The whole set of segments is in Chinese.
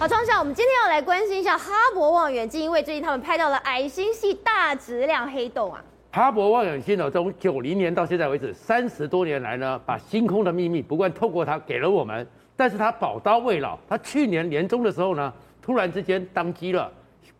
好，创下，我们今天要来关心一下哈勃望远镜，因为最近他们拍到了矮星系大质量黑洞啊。哈勃望远镜呢，从九零年到现在为止，三十多年来呢，把星空的秘密不断透过它给了我们。但是它宝刀未老，它去年年中的时候呢，突然之间当机了，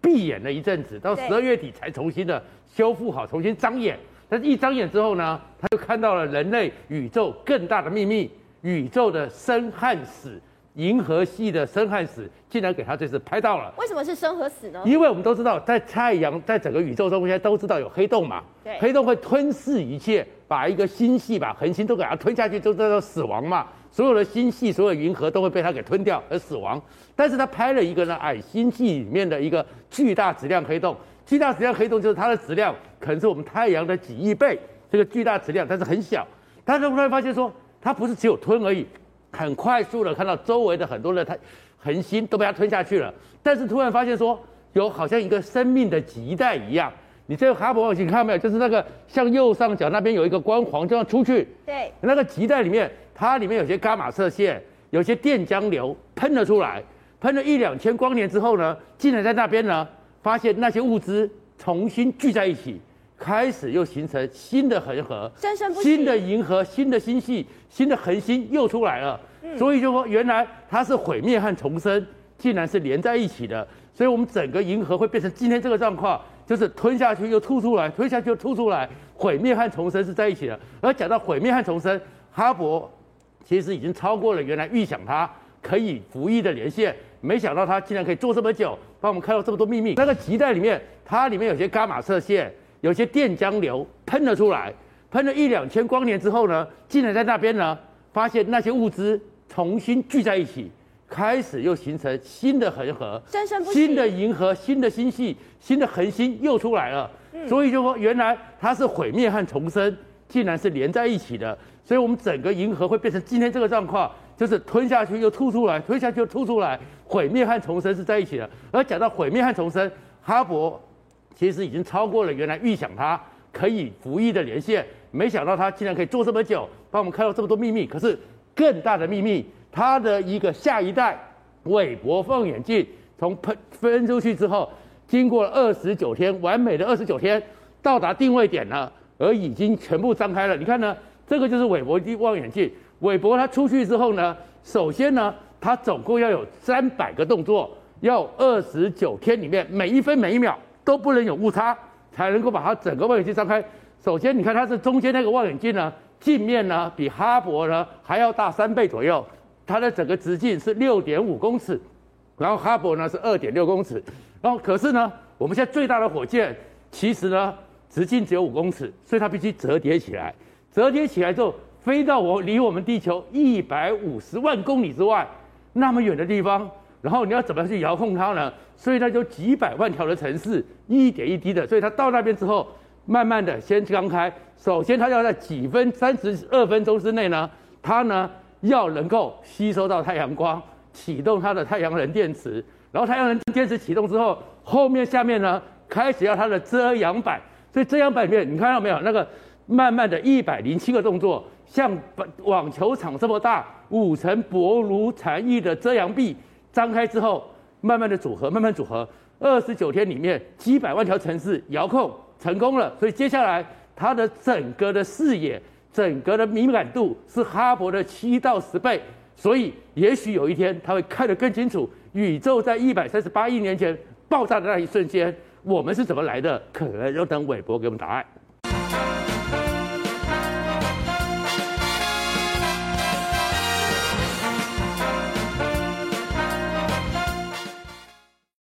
闭眼了一阵子，到十二月底才重新的修复好，重新张眼。但是一张眼之后呢，他就看到了人类宇宙更大的秘密，宇宙的生和死。银河系的生和死，竟然给他这次拍到了。为什么是生和死呢？因为我们都知道，在太阳，在整个宇宙中，现在都知道有黑洞嘛。对。黑洞会吞噬一切，把一个星系、把恒星都给它吞下去，就叫做死亡嘛。所有的星系、所有银河都会被它给吞掉而死亡。但是他拍了一个呢，矮星系里面的一个巨大质量黑洞。巨大质量黑洞就是它的质量可能是我们太阳的几亿倍，这个巨大质量，但是很小。他就突然发现说，它不是只有吞而已。很快速的看到周围的很多的它恒星都被它吞下去了，但是突然发现说有好像一个生命的脐带一样，你这个哈勃望远镜看到没有？就是那个向右上角那边有一个光环这样出去，对，那个脐带里面它里面有些伽马射线，有些电浆流喷了出来，喷了一两千光年之后呢，竟然在那边呢发现那些物质重新聚在一起。开始又形成新的恒河，新的银河、新的星系、新的恒星又出来了。所以就说，原来它是毁灭和重生，竟然是连在一起的。所以我们整个银河会变成今天这个状况，就是吞下去又吐出来，吞下去又吐出来，毁灭和重生是在一起的。而讲到毁灭和重生，哈勃其实已经超过了原来预想它可以服役的年限，没想到它竟然可以做这么久，帮我们看到这么多秘密。那个脐带里面，它里面有些伽马射线。有些电浆流喷了出来，喷了一两千光年之后呢，竟然在那边呢，发现那些物质重新聚在一起，开始又形成新的恒河，新的银河、新的星系、新的恒星又出来了。嗯、所以就说，原来它是毁灭和重生，竟然是连在一起的。所以我们整个银河会变成今天这个状况，就是吞下去又吐出来，吞下去又吐出来，毁灭和重生是在一起的。而讲到毁灭和重生，哈勃。其实已经超过了原来预想它可以服役的年限，没想到它竟然可以做这么久，帮我们看到这么多秘密。可是更大的秘密，它的一个下一代韦伯望远镜从喷分出去之后，经过了二十九天，完美的二十九天，到达定位点了，而已经全部张开了。你看呢，这个就是韦伯望远镜。韦伯它出去之后呢，首先呢，它总共要有三百个动作，要二十九天里面每一分每一秒。都不能有误差，才能够把它整个望远镜张开。首先，你看它是中间那个望远镜呢，镜面呢比哈勃呢还要大三倍左右，它的整个直径是六点五公尺，然后哈勃呢是二点六公尺。然后可是呢，我们现在最大的火箭其实呢直径只有五公尺，所以它必须折叠起来。折叠起来之后，飞到我离我们地球一百五十万公里之外那么远的地方。然后你要怎么去遥控它呢？所以它就几百万条的城市，一点一滴的。所以它到那边之后，慢慢的先张开。首先它要在几分三十二分钟之内呢，它呢要能够吸收到太阳光，启动它的太阳能电池。然后太阳能电池启动之后，后面下面呢开始要它的遮阳板。所以遮阳板里面你看到没有？那个慢慢的一百零七个动作，像网球场这么大，五层薄如蝉翼的遮阳壁。张开之后，慢慢的组合，慢慢组合，二十九天里面几百万条城市遥控成功了，所以接下来他的整个的视野、整个的敏感度是哈勃的七到十倍，所以也许有一天他会看得更清楚，宇宙在一百三十八亿年前爆炸的那一瞬间，我们是怎么来的？可能要等韦伯给我们答案。